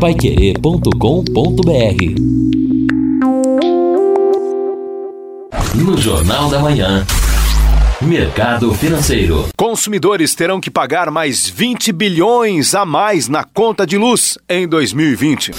paiquerê.com.br No Jornal da Manhã. Mercado Financeiro. Consumidores terão que pagar mais 20 bilhões a mais na conta de luz em 2020.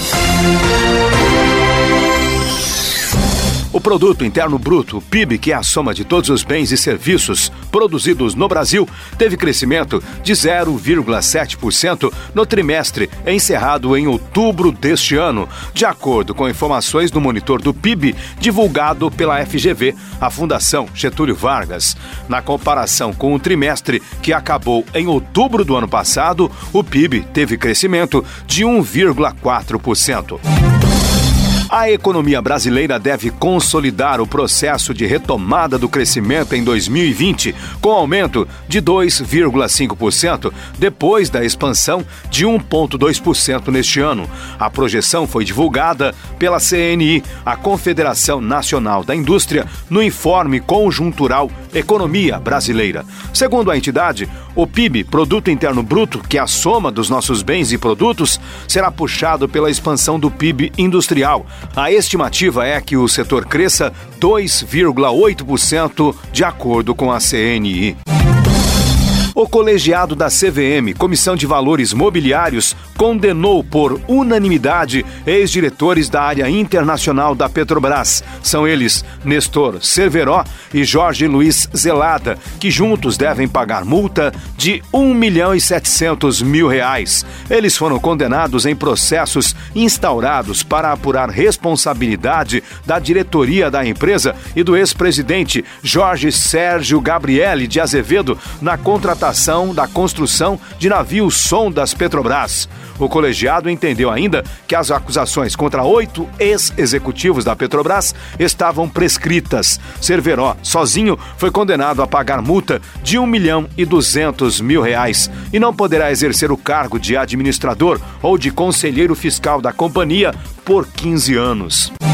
Produto Interno Bruto, PIB, que é a soma de todos os bens e serviços produzidos no Brasil, teve crescimento de 0,7% no trimestre encerrado em outubro deste ano, de acordo com informações do monitor do PIB divulgado pela FGV, a Fundação Getúlio Vargas. Na comparação com o trimestre que acabou em outubro do ano passado, o PIB teve crescimento de 1,4%. A economia brasileira deve consolidar o processo de retomada do crescimento em 2020, com aumento de 2,5%, depois da expansão de 1,2% neste ano. A projeção foi divulgada pela CNI, a Confederação Nacional da Indústria, no informe conjuntural Economia Brasileira. Segundo a entidade, o PIB, Produto Interno Bruto, que é a soma dos nossos bens e produtos, será puxado pela expansão do PIB industrial a estimativa é que o setor cresça 2,8% de acordo com a CNI. O colegiado da CVM, Comissão de Valores Mobiliários, condenou por unanimidade ex-diretores da área internacional da Petrobras. São eles Nestor Cerveró e Jorge Luiz Zelada, que juntos devem pagar multa de 1 milhão e 700 mil reais. Eles foram condenados em processos instaurados para apurar responsabilidade da diretoria da empresa e do ex-presidente Jorge Sérgio Gabriele de Azevedo na contratação da construção de navios sondas Petrobras. O colegiado entendeu ainda que as acusações contra oito ex-executivos da Petrobras estavam prescritas. Cerveró, sozinho, foi condenado a pagar multa de um milhão e duzentos mil reais e não poderá exercer o cargo de administrador ou de conselheiro fiscal da companhia por 15 anos.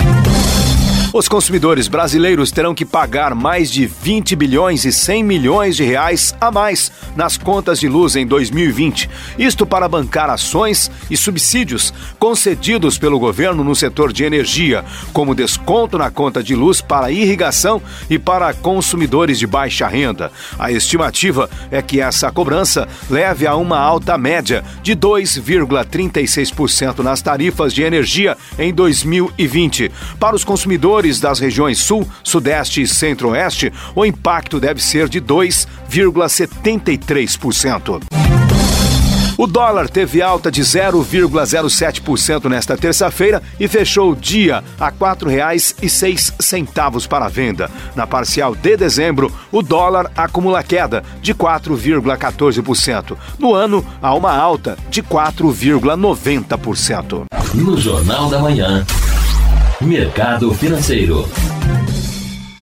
Os consumidores brasileiros terão que pagar mais de 20 bilhões e 100 milhões de reais a mais nas contas de luz em 2020. Isto para bancar ações e subsídios concedidos pelo governo no setor de energia, como desconto na conta de luz para irrigação e para consumidores de baixa renda. A estimativa é que essa cobrança leve a uma alta média de 2,36% nas tarifas de energia em 2020. Para os consumidores das regiões Sul, Sudeste e Centro-Oeste, o impacto deve ser de 2,73%. O dólar teve alta de 0,07% nesta terça-feira e fechou o dia a R$ 4,06 para a venda. Na parcial de dezembro, o dólar acumula queda de 4,14%. No ano, há uma alta de 4,90%. No Jornal da Manhã. Mercado Financeiro.